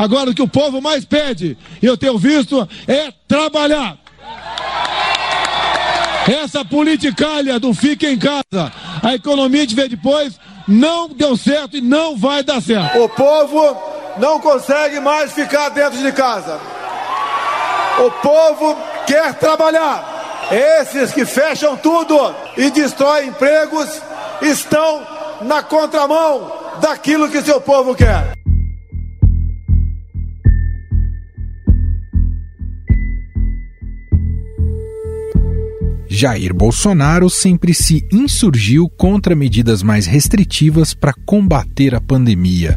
Agora, o que o povo mais pede, e eu tenho visto, é trabalhar. Essa politicalha do fica em casa, a economia de ver depois, não deu certo e não vai dar certo. O povo não consegue mais ficar dentro de casa. O povo quer trabalhar. Esses que fecham tudo e destroem empregos estão na contramão daquilo que seu povo quer. Jair Bolsonaro sempre se insurgiu contra medidas mais restritivas para combater a pandemia.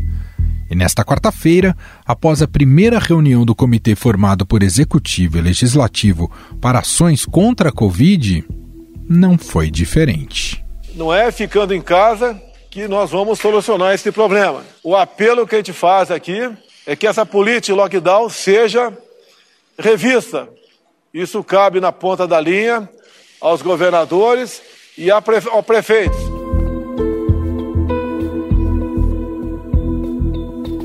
E nesta quarta-feira, após a primeira reunião do comitê formado por executivo e legislativo para ações contra a Covid, não foi diferente. Não é ficando em casa que nós vamos solucionar esse problema. O apelo que a gente faz aqui é que essa política lockdown seja revista. Isso cabe na ponta da linha aos governadores e ao prefeito.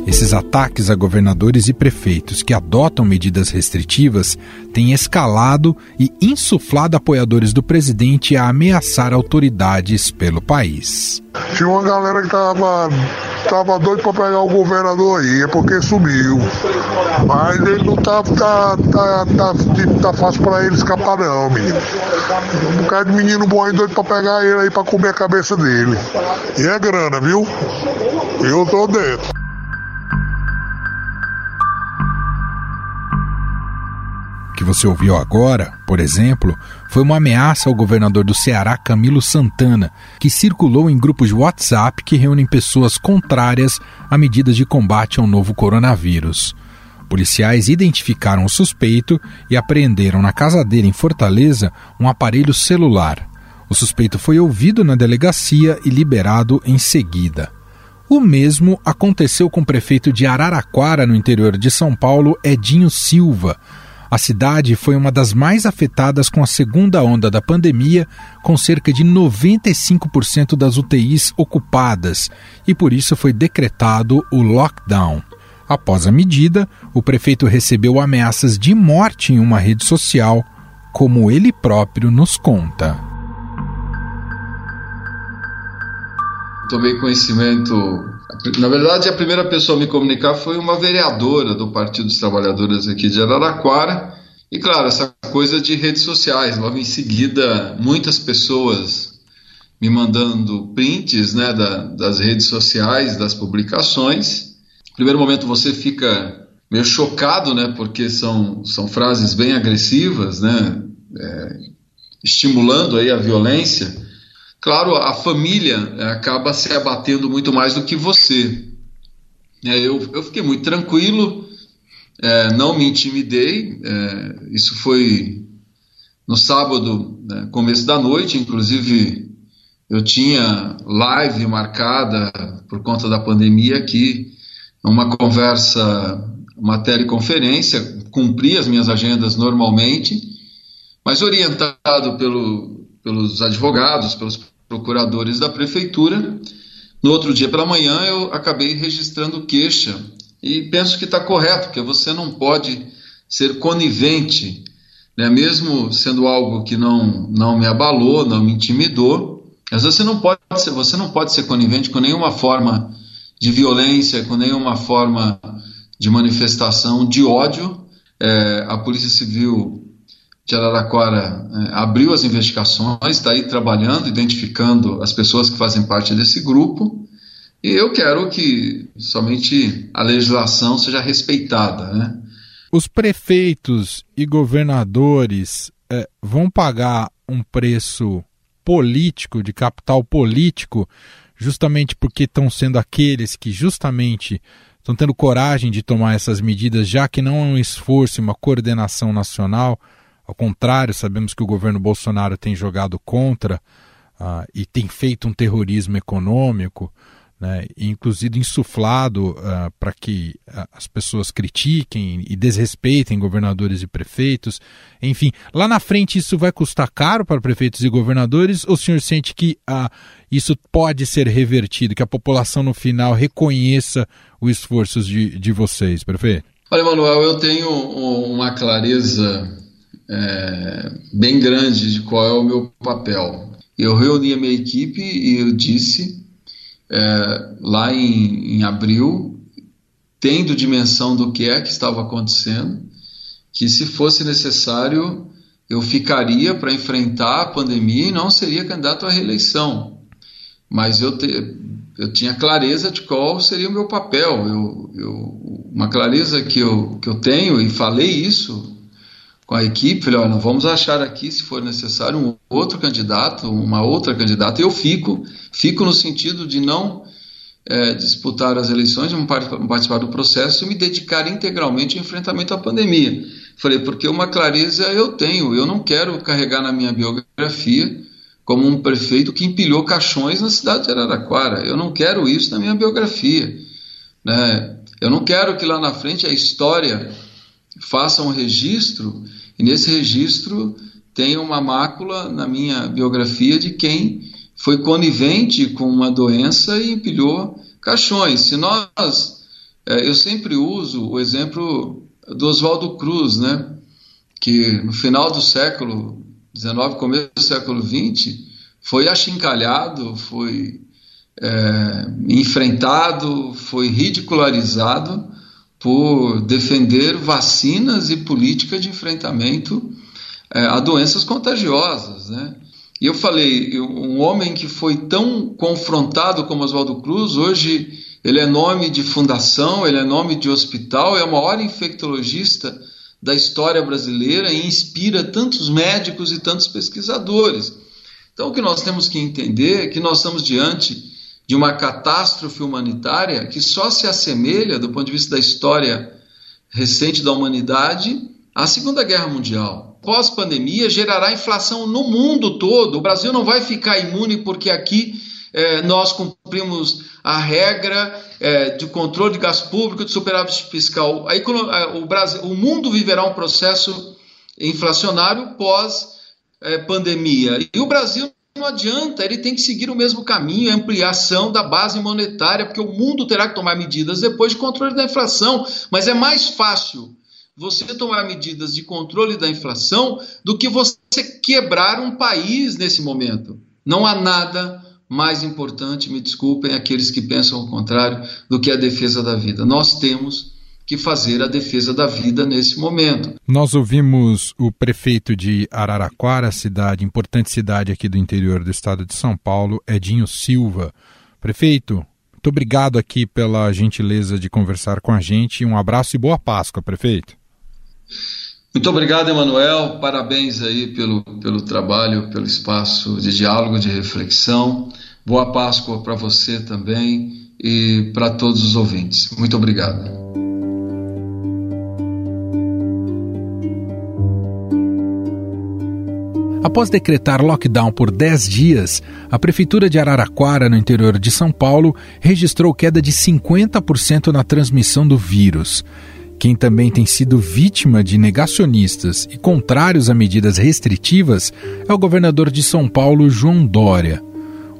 Esses ataques a governadores e prefeitos que adotam medidas restritivas têm escalado e insuflado apoiadores do presidente a ameaçar autoridades pelo país. Tinha uma galera que tava, tava doido para pegar o governador aí, é porque sumiu. Mas ele não tá, tá, tá, tá, tá fácil para ele escapar não, menino. Um bocado de menino bom aí doido para pegar ele aí para comer a cabeça dele. E é grana, viu? Eu tô dentro. Você ouviu agora, por exemplo, foi uma ameaça ao governador do Ceará, Camilo Santana, que circulou em grupos de WhatsApp que reúnem pessoas contrárias a medidas de combate ao novo coronavírus. Policiais identificaram o suspeito e apreenderam na casa dele em Fortaleza um aparelho celular. O suspeito foi ouvido na delegacia e liberado em seguida. O mesmo aconteceu com o prefeito de Araraquara, no interior de São Paulo, Edinho Silva a cidade foi uma das mais afetadas com a segunda onda da pandemia, com cerca de 95% das UTIs ocupadas, e por isso foi decretado o lockdown. Após a medida, o prefeito recebeu ameaças de morte em uma rede social, como ele próprio nos conta. Tomei conhecimento na verdade, a primeira pessoa a me comunicar foi uma vereadora do Partido dos Trabalhadores aqui de Araraquara. E claro, essa coisa de redes sociais. Logo em seguida, muitas pessoas me mandando prints né, da, das redes sociais, das publicações. No primeiro momento você fica meio chocado, né, porque são, são frases bem agressivas, né, é, estimulando aí a violência. Claro, a família é, acaba se abatendo muito mais do que você. É, eu, eu fiquei muito tranquilo, é, não me intimidei. Isso foi no sábado, né, começo da noite, inclusive eu tinha live marcada por conta da pandemia aqui, uma conversa, uma teleconferência, cumpri as minhas agendas normalmente, mas orientado pelo, pelos advogados, pelos procuradores da prefeitura. No outro dia pela manhã eu acabei registrando queixa e penso que está correto, porque você não pode ser conivente, né? mesmo sendo algo que não, não me abalou, não me intimidou, mas você não pode ser, você não pode ser conivente com nenhuma forma de violência, com nenhuma forma de manifestação de ódio. É, a Polícia Civil de Araraquara é, abriu as investigações, está aí trabalhando, identificando as pessoas que fazem parte desse grupo. E eu quero que somente a legislação seja respeitada. Né? Os prefeitos e governadores é, vão pagar um preço político, de capital político, justamente porque estão sendo aqueles que justamente estão tendo coragem de tomar essas medidas, já que não é um esforço, uma coordenação nacional ao contrário, sabemos que o governo Bolsonaro tem jogado contra uh, e tem feito um terrorismo econômico. né, inclusive insuflado uh, para que uh, as pessoas critiquem e desrespeitem governadores e prefeitos. Enfim, lá na frente isso vai custar caro para prefeitos e governadores ou o senhor sente que uh, isso pode ser revertido, que a população no final reconheça os esforços de, de vocês, prefeito? Olha, Manuel, eu tenho uma clareza é, bem grande de qual é o meu papel. Eu reuni a minha equipe e eu disse é, lá em, em abril, tendo dimensão do que é que estava acontecendo, que se fosse necessário eu ficaria para enfrentar a pandemia e não seria candidato à reeleição. Mas eu, te, eu tinha clareza de qual seria o meu papel. Eu, eu, uma clareza que eu, que eu tenho, e falei isso com a equipe, falei, olha, vamos achar aqui, se for necessário, um outro candidato, uma outra candidata. Eu fico, fico no sentido de não é, disputar as eleições, de participar do processo e me dedicar integralmente ao enfrentamento à pandemia. Falei, porque uma clareza eu tenho, eu não quero carregar na minha biografia como um prefeito que empilhou caixões na cidade de Araraquara. Eu não quero isso na minha biografia. Né? Eu não quero que lá na frente a história faça um registro e nesse registro tem uma mácula na minha biografia de quem foi conivente com uma doença e empilhou caixões. Se nós, é, eu sempre uso o exemplo do Oswaldo Cruz, né, que no final do século XIX, começo do século XX, foi achincalhado, foi é, enfrentado, foi ridicularizado por defender vacinas e política de enfrentamento é, a doenças contagiosas, né? E eu falei, um homem que foi tão confrontado como Oswaldo Cruz, hoje ele é nome de fundação, ele é nome de hospital, é o maior infectologista da história brasileira e inspira tantos médicos e tantos pesquisadores. Então, o que nós temos que entender é que nós estamos diante de uma catástrofe humanitária que só se assemelha, do ponto de vista da história recente da humanidade, à Segunda Guerra Mundial. Pós-pandemia gerará inflação no mundo todo. O Brasil não vai ficar imune porque aqui é, nós cumprimos a regra é, de controle de gasto público, de superávit fiscal. Aí, o, Brasil, o mundo viverá um processo inflacionário pós-pandemia. É, e o Brasil não adianta, ele tem que seguir o mesmo caminho, a ampliação da base monetária, porque o mundo terá que tomar medidas depois de controle da inflação. Mas é mais fácil você tomar medidas de controle da inflação do que você quebrar um país nesse momento. Não há nada mais importante, me desculpem aqueles que pensam o contrário, do que a defesa da vida. Nós temos que fazer a defesa da vida nesse momento. Nós ouvimos o prefeito de Araraquara, cidade, importante cidade aqui do interior do estado de São Paulo, Edinho Silva. Prefeito, muito obrigado aqui pela gentileza de conversar com a gente. Um abraço e boa Páscoa, prefeito. Muito obrigado, Emanuel. Parabéns aí pelo, pelo trabalho, pelo espaço de diálogo, de reflexão. Boa Páscoa para você também e para todos os ouvintes. Muito obrigado. Após decretar lockdown por 10 dias, a Prefeitura de Araraquara, no interior de São Paulo, registrou queda de 50% na transmissão do vírus. Quem também tem sido vítima de negacionistas e contrários a medidas restritivas é o governador de São Paulo, João Dória.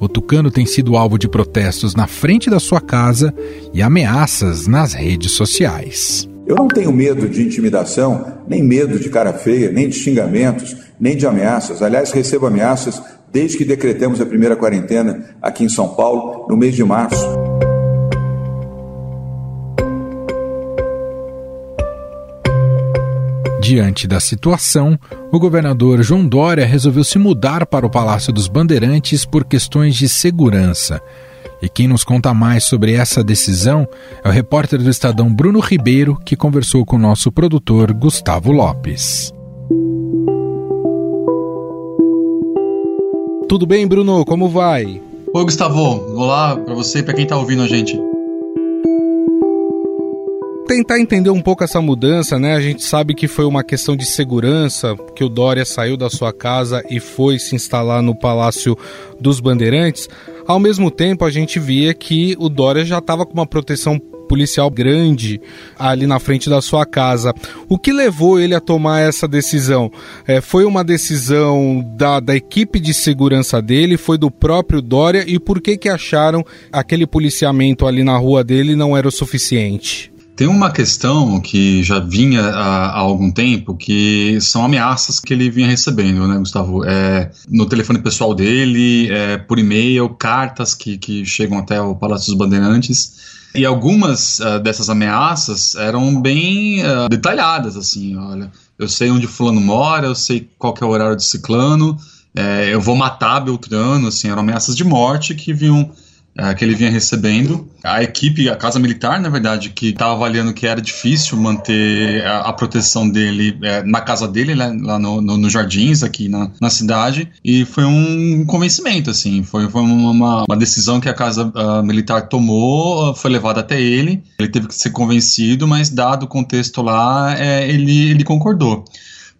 O tucano tem sido alvo de protestos na frente da sua casa e ameaças nas redes sociais. Eu não tenho medo de intimidação, nem medo de cara feia, nem de xingamentos, nem de ameaças. Aliás, recebo ameaças desde que decretemos a primeira quarentena aqui em São Paulo, no mês de março. Diante da situação, o governador João Dória resolveu se mudar para o Palácio dos Bandeirantes por questões de segurança. E quem nos conta mais sobre essa decisão é o repórter do Estadão Bruno Ribeiro, que conversou com o nosso produtor Gustavo Lopes. Tudo bem, Bruno? Como vai? Oi, Gustavo. Olá para você e para quem está ouvindo a gente tentar entender um pouco essa mudança, né? A gente sabe que foi uma questão de segurança, que o Dória saiu da sua casa e foi se instalar no Palácio dos Bandeirantes. Ao mesmo tempo, a gente via que o Dória já estava com uma proteção policial grande ali na frente da sua casa. O que levou ele a tomar essa decisão? É, foi uma decisão da, da equipe de segurança dele, foi do próprio Dória e por que que acharam aquele policiamento ali na rua dele não era o suficiente? Tem uma questão que já vinha há, há, algum tempo, que são ameaças que ele vinha recebendo, né, Gustavo? É, no telefone pessoal dele, é, por e-mail, cartas que, que chegam até o Palácio dos Bandeirantes. E algumas uh, dessas ameaças eram bem uh, detalhadas, assim, olha, eu sei onde fulano mora, eu sei qual é o horário de ciclano, é, eu vou matar Beltrano, assim, eram ameaças de morte que vinham é, que ele vinha recebendo. A equipe, a Casa Militar, na verdade, que estava avaliando que era difícil manter a, a proteção dele é, na casa dele, né, lá no, no, no, Jardins, aqui na, na cidade, e foi um convencimento, assim, foi, foi uma, uma decisão que a Casa a Militar tomou, foi levada até ele, ele teve que ser convencido, mas dado o contexto lá, é, ele, ele concordou.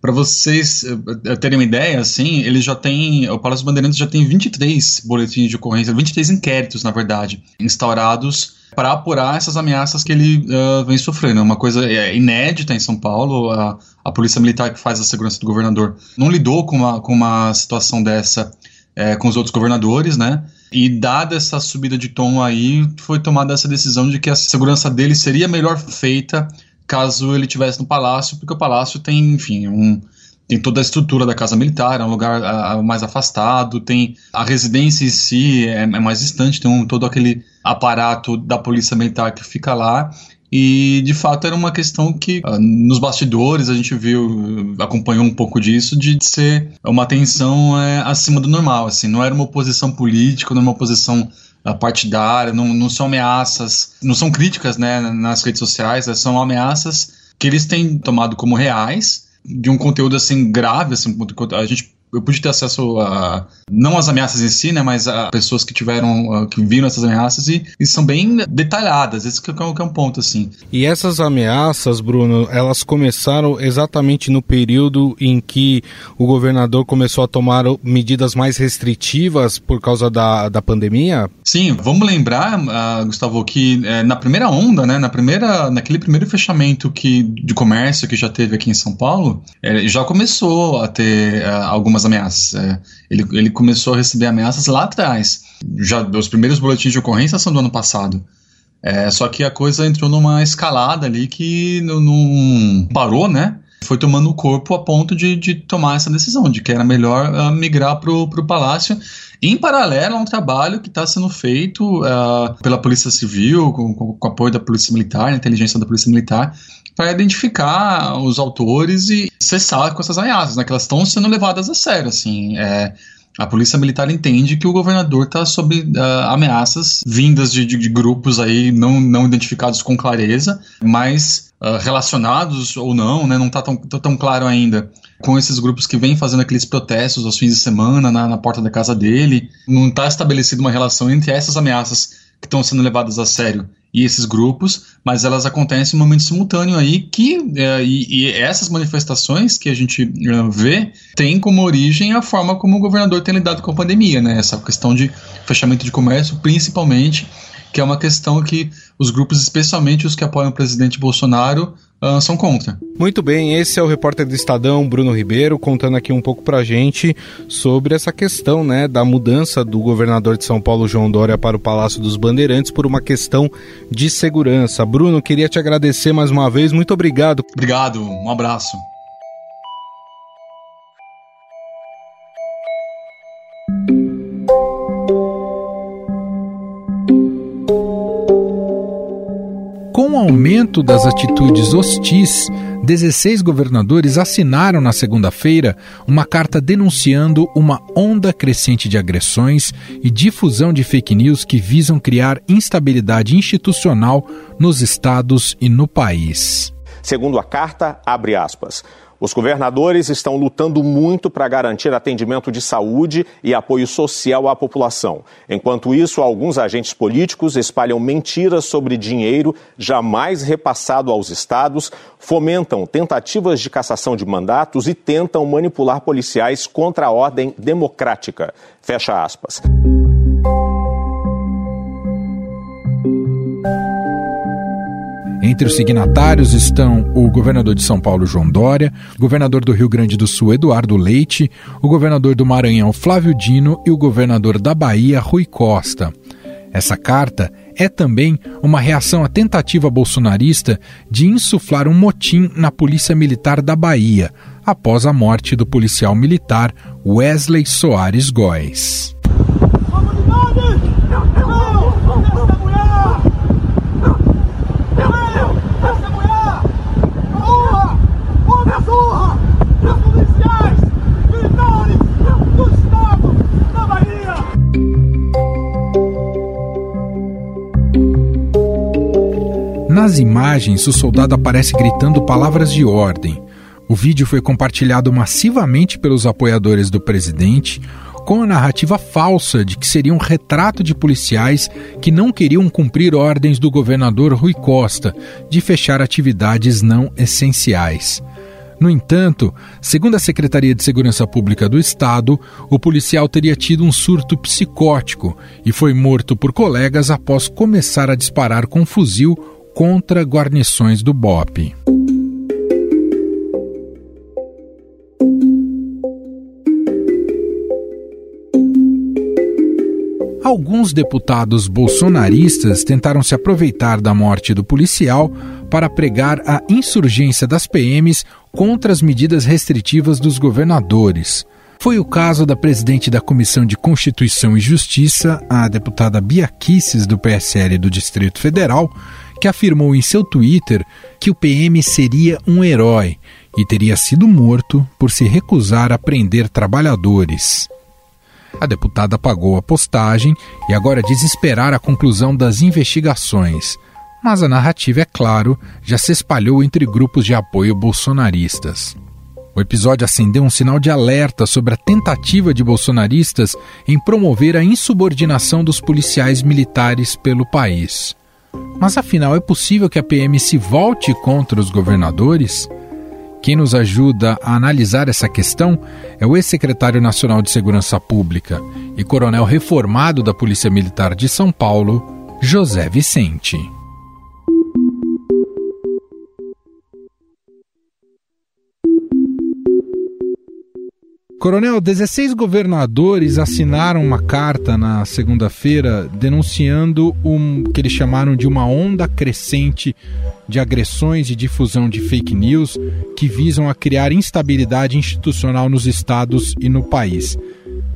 Para vocês uh, terem uma ideia, assim, ele já tem, o Palácio Bandeirantes já tem 23 boletins de ocorrência, 23 inquéritos, na verdade, instaurados para apurar essas ameaças que ele uh, vem sofrendo. É uma coisa é, inédita em São Paulo. A, a Polícia Militar que faz a segurança do governador não lidou com uma, com uma situação dessa é, com os outros governadores, né? E dada essa subida de tom aí, foi tomada essa decisão de que a segurança dele seria melhor feita caso ele tivesse no palácio, porque o palácio tem, enfim, um, tem toda a estrutura da casa militar, é um lugar a, mais afastado, tem a residência em si é, é, mais distante, tem um, todo aquele aparato da polícia militar que fica lá. E de fato era uma questão que uh, nos bastidores a gente viu, acompanhou um pouco disso, de ser uma tensão é, acima do normal. Assim, não era uma oposição política, não era uma oposição partidária, não, não são ameaças, não são críticas né, nas redes sociais, né, são ameaças que eles têm tomado como reais de um conteúdo assim grave, assim, a gente eu pude ter acesso a não as ameaças em si, né, mas a pessoas que tiveram que viram essas ameaças e, e são bem detalhadas. Esse que é, que é um ponto assim. E essas ameaças, Bruno, elas começaram exatamente no período em que o governador começou a tomar medidas mais restritivas por causa da, da pandemia? Sim, vamos lembrar, uh, Gustavo, que uh, na primeira onda, né, na primeira, naquele primeiro fechamento que de comércio que já teve aqui em São Paulo, uh, já começou a ter algumas algumas ameaças. É, ele, ele começou a receber ameaças lá atrás. Já os primeiros boletins de ocorrência são do ano passado. É, só que a coisa entrou numa escalada ali que não, não parou, né? Foi tomando o corpo a ponto de, de tomar essa decisão, de que era melhor uh, migrar para o palácio. Em paralelo a um trabalho que está sendo feito uh, pela Polícia Civil, com, com, com apoio da Polícia Militar, inteligência da Polícia Militar, para identificar os autores e cessar com essas ameaças, né, que elas estão sendo levadas a sério, assim, é, a polícia militar entende que o governador está sob uh, ameaças vindas de, de, de, grupos aí não, não identificados com clareza, mas uh, relacionados ou não, né, não está tão, tão claro ainda com esses grupos que vêm fazendo aqueles protestos aos fins de semana na, na porta da casa dele. Não está estabelecida uma relação entre essas ameaças que estão sendo levadas a sério e esses grupos, mas elas acontecem em momento simultâneo aí que é, e, e, essas manifestações que a gente uh, vê têm como origem a forma como o governador tem lidado com a pandemia, né? Essa questão de fechamento de comércio, principalmente, que é uma questão que os grupos, especialmente os que apoiam o presidente Bolsonaro, uh, são contra. Muito bem, esse é o repórter do Estadão, Bruno Ribeiro, contando aqui um pouco pra gente sobre essa questão, né, da mudança do governador de São Paulo, João Dória, para o Palácio dos Bandeirantes por uma questão de segurança. Bruno, queria te agradecer mais uma vez, muito obrigado. Obrigado, um abraço. Com o aumento das atitudes hostis, 16 governadores assinaram na segunda-feira uma carta denunciando uma onda crescente de agressões e difusão de fake news que visam criar instabilidade institucional nos estados e no país. Segundo a carta, abre aspas. Os governadores estão lutando muito para garantir atendimento de saúde e apoio social à população. Enquanto isso, alguns agentes políticos espalham mentiras sobre dinheiro jamais repassado aos estados, fomentam tentativas de cassação de mandatos e tentam manipular policiais contra a ordem democrática. Fecha aspas. Entre os signatários estão o governador de São Paulo, João Dória, o governador do Rio Grande do Sul, Eduardo Leite, o governador do Maranhão, Flávio Dino e o governador da Bahia, Rui Costa. Essa carta é também uma reação à tentativa bolsonarista de insuflar um motim na Polícia Militar da Bahia, após a morte do policial militar Wesley Soares Góes. Nas imagens, o soldado aparece gritando palavras de ordem. O vídeo foi compartilhado massivamente pelos apoiadores do presidente, com a narrativa falsa de que seria um retrato de policiais que não queriam cumprir ordens do governador Rui Costa de fechar atividades não essenciais. No entanto, segundo a Secretaria de Segurança Pública do Estado, o policial teria tido um surto psicótico e foi morto por colegas após começar a disparar com fuzil contra guarnições do BOP. Alguns deputados bolsonaristas tentaram se aproveitar da morte do policial para pregar a insurgência das PMs contra as medidas restritivas dos governadores. Foi o caso da presidente da Comissão de Constituição e Justiça, a deputada Bia Kicis, do PSL do Distrito Federal, que afirmou em seu Twitter que o PM seria um herói e teria sido morto por se recusar a prender trabalhadores. A deputada apagou a postagem e agora diz esperar a conclusão das investigações. Mas a narrativa, é claro, já se espalhou entre grupos de apoio bolsonaristas. O episódio acendeu um sinal de alerta sobre a tentativa de bolsonaristas em promover a insubordinação dos policiais militares pelo país. Mas afinal, é possível que a PM se volte contra os governadores? Quem nos ajuda a analisar essa questão é o ex-secretário nacional de Segurança Pública e coronel reformado da Polícia Militar de São Paulo, José Vicente. Coronel, 16 governadores assinaram uma carta na segunda-feira denunciando um que eles chamaram de uma onda crescente de agressões e difusão de fake news que visam a criar instabilidade institucional nos estados e no país.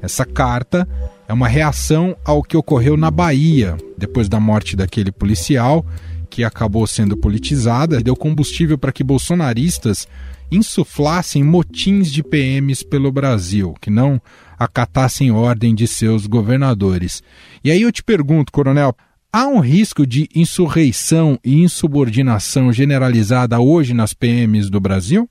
Essa carta é uma reação ao que ocorreu na Bahia depois da morte daquele policial que acabou sendo politizada e deu combustível para que bolsonaristas insuflassem motins de PMs pelo Brasil, que não acatassem ordem de seus governadores. E aí eu te pergunto, coronel, há um risco de insurreição e insubordinação generalizada hoje nas PMs do Brasil?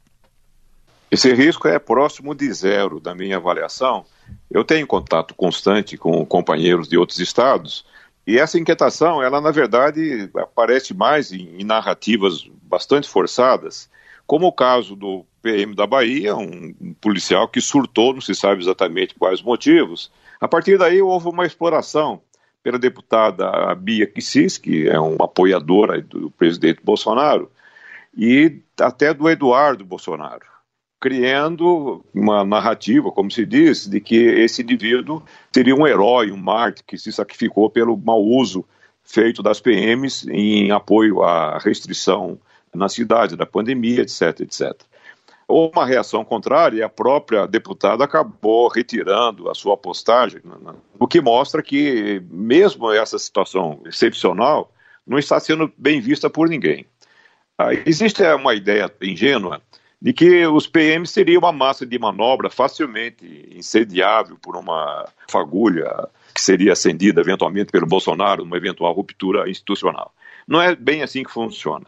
Esse risco é próximo de zero, da minha avaliação. Eu tenho contato constante com companheiros de outros estados e essa inquietação, ela na verdade aparece mais em, em narrativas bastante forçadas como o caso do PM da Bahia, um, policial que surtou, não se sabe exatamente quais motivos. A partir daí houve uma exploração pela deputada Bia Kicis, que é uma apoiadora do presidente Bolsonaro, e até do Eduardo Bolsonaro, criando uma narrativa, como se diz, de que esse indivíduo seria um herói, um mártir que se sacrificou pelo mau uso feito das PMs em apoio à restrição na cidade, da pandemia, etc, etc. Houve uma reação contrária e a própria deputada acabou retirando a sua postagem, o que mostra que, mesmo essa situação excepcional, não está sendo bem vista por ninguém. Ah, existe uma ideia ingênua de que os PMs seriam uma massa de manobra facilmente incendiável por uma fagulha que seria acendida eventualmente pelo Bolsonaro numa eventual ruptura institucional. Não é bem assim que funciona.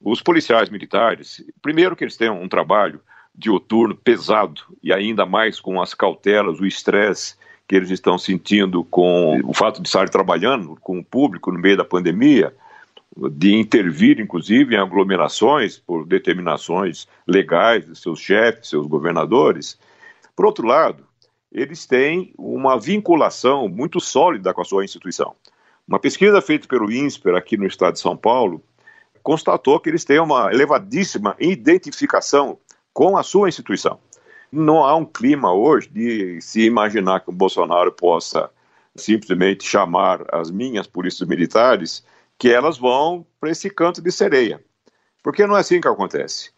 Os policiais militares, primeiro que eles têm um trabalho dioturno pesado e ainda mais com as cautelas, o estresse que eles estão sentindo com o fato de estar trabalhando com o público no meio da pandemia, de intervir, inclusive, em aglomerações por determinações legais de seus chefes, seus governadores. Por outro lado, eles têm uma vinculação muito sólida com a sua instituição. Uma pesquisa feita pelo INSPER aqui no estado de São Paulo constatou que eles têm uma elevadíssima identificação com a sua instituição. Não há um clima hoje de se imaginar que o Bolsonaro possa simplesmente chamar as minhas polícias militares que elas vão para esse canto de sereia. Porque não é assim que acontece.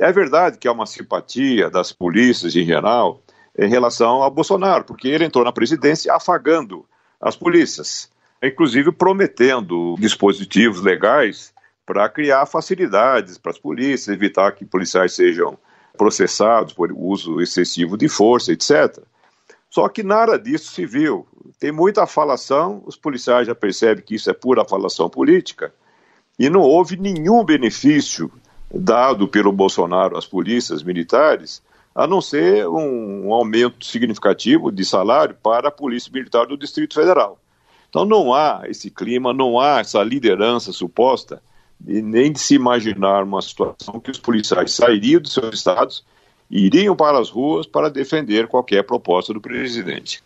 É verdade que há uma simpatia das polícias em geral em relação ao Bolsonaro, porque ele entrou na presidência afagando as polícias, inclusive prometendo dispositivos legais para criar facilidades para as polícias, evitar que policiais sejam processados por uso excessivo de força, etc. Só que nada disso se viu. Tem muita falação, os policiais já percebem que isso é pura falação política, e não houve nenhum benefício dado pelo Bolsonaro às polícias militares, a não ser um, um aumento significativo de salário para a Polícia Militar do Distrito Federal. Então não há esse clima, não há essa liderança suposta e nem de se imaginar uma situação que os policiais sairiam dos seus estados e iriam para as ruas para defender qualquer proposta do presidente.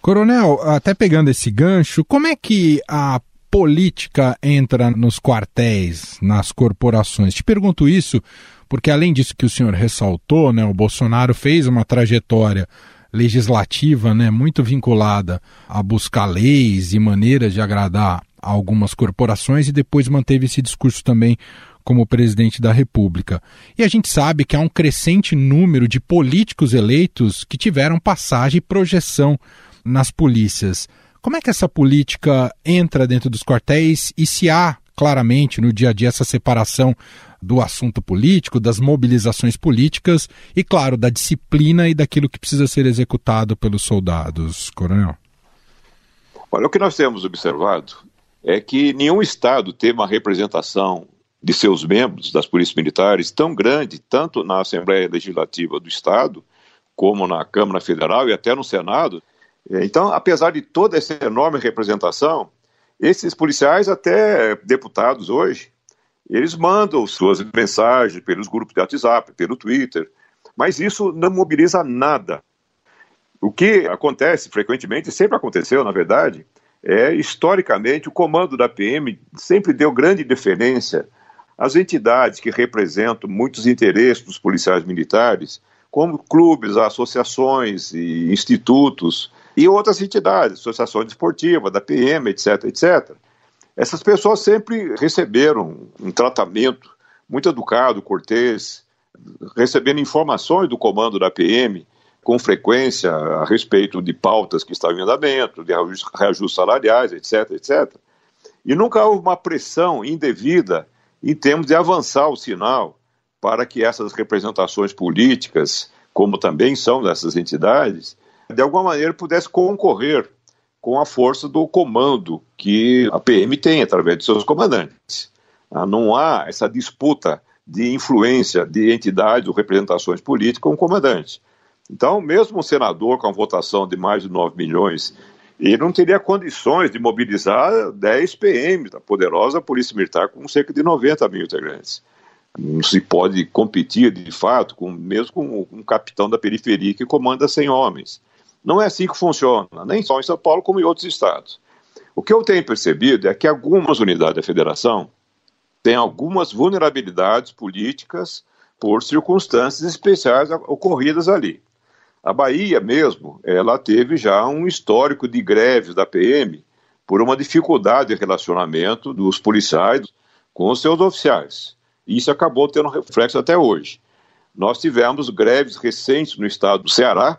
Coronel, até pegando esse gancho, como é que a política entra nos quartéis, nas corporações? Te pergunto isso porque, além disso que o senhor ressaltou, né, o Bolsonaro fez uma trajetória legislativa né, muito vinculada a buscar leis e maneiras de agradar algumas corporações e depois manteve esse discurso também como presidente da República. E a gente sabe que há um crescente número de políticos eleitos que tiveram passagem e projeção nas polícias. Como é que essa política entra dentro dos quartéis e se há claramente no dia a dia essa separação do assunto político, das mobilizações políticas e, claro, da disciplina e daquilo que precisa ser executado pelos soldados, Coronel? Olha, o que nós temos observado é que nenhum Estado tem uma representação de seus membros das polícias militares tão grande, tanto na Assembleia Legislativa do Estado, como na Câmara Federal e até no Senado. Então, apesar de toda essa enorme representação, esses policiais, até deputados hoje, eles mandam suas mensagens pelos grupos de WhatsApp, pelo Twitter, mas isso não mobiliza nada. O que acontece frequentemente, sempre aconteceu, na verdade, é, historicamente, o comando da PM sempre deu grande deferência às entidades que representam muitos interesses dos policiais militares, como clubes, associações e institutos e outras entidades, associações esportivas, da PM, etc, etc. Essas pessoas sempre receberam um tratamento muito educado, cortês, recebendo informações do comando da PM, com frequência a respeito de pautas que estavam em andamento, de reajustes salariais, etc, etc. E nunca houve uma pressão indevida em termos de avançar o sinal para que essas representações políticas, como também são dessas entidades, de alguma maneira pudesse concorrer com a força do comando que a PM tem através de seus comandantes. Ah, não há essa disputa de influência de entidades ou representações políticas com o comandante. Então, mesmo um senador com a votação de mais de 9 milhões, ele não teria condições de mobilizar 10 PMs da poderosa Polícia Militar com cerca de 90 mil integrantes. Não se pode competir, de fato, com, mesmo com um capitão da periferia que comanda 100 homens. Não é assim que funciona, nem só em São Paulo, como em outros estados. O que eu tenho percebido é que algumas unidades da federação têm algumas vulnerabilidades políticas por circunstâncias especiais ocorridas ali. A Bahia mesmo, ela teve já um histórico de greves da PM por uma dificuldade de relacionamento dos policiais com os seus oficiais. Isso acabou tendo reflexo até hoje. Nós tivemos greves recentes no estado do Ceará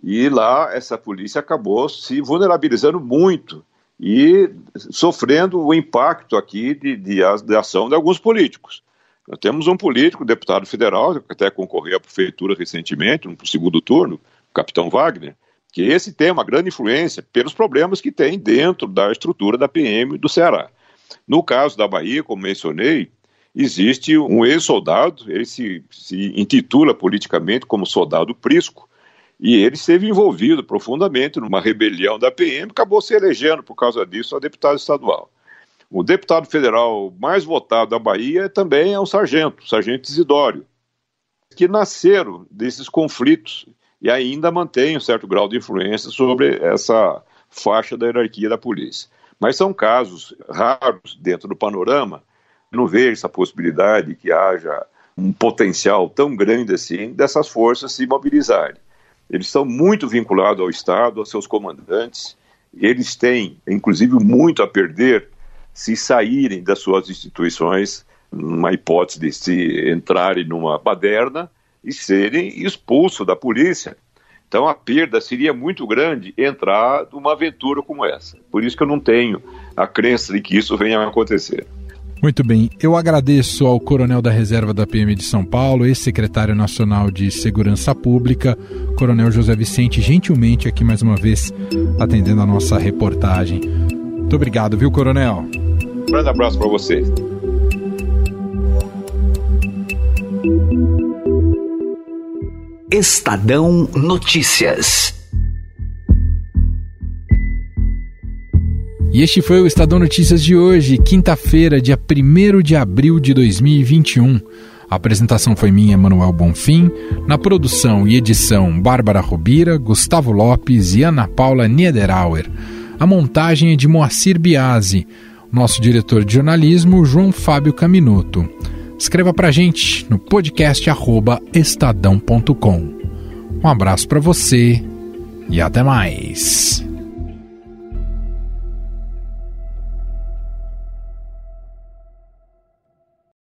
e lá essa polícia acabou se vulnerabilizando muito e sofrendo o impacto aqui de, de, de ação de alguns políticos. Nós temos um político, deputado federal, que até concorreu à prefeitura recentemente, no segundo turno, o capitão Wagner, que esse tem uma grande influência pelos problemas que tem dentro da estrutura da PM do Ceará. No caso da Bahia, como mencionei, existe um ex-soldado, ele se, se intitula politicamente como soldado Prisco, e ele esteve envolvido profundamente numa rebelião da PM, acabou se elegendo por causa disso a deputado estadual. O deputado federal mais votado da Bahia também é o sargento, o sargento Isidório, que nasceram desses conflitos e ainda mantém um certo grau de influência sobre essa faixa da hierarquia da polícia. Mas são casos raros dentro do panorama não vejo essa possibilidade que haja um potencial tão grande assim dessas forças se mobilizarem. Eles estão muito vinculados ao Estado, aos seus comandantes, eles têm, inclusive, muito a perder se saírem das suas instituições, numa hipótese de se entrarem numa baderna e serem expulsos da polícia. Então a perda seria muito grande entrar numa aventura como essa. Por isso que eu não tenho a crença de que isso venha a acontecer. Muito bem, eu agradeço ao Coronel da Reserva da PM de São Paulo, ex-secretário nacional de Segurança Pública, Coronel José Vicente, gentilmente aqui mais uma vez atendendo a nossa reportagem. Muito obrigado, viu, Coronel? Um grande abraço para você. Estadão Notícias. E este foi o Estadão Notícias de hoje, quinta-feira, dia 1 de abril de 2021. A apresentação foi minha, Manuel Bonfim. Na produção e edição, Bárbara Rubira, Gustavo Lopes e Ana Paula Niederauer. A montagem é de Moacir Biasi. Nosso diretor de jornalismo, João Fábio Caminuto. Escreva pra gente no podcast estadão.com. Um abraço para você e até mais.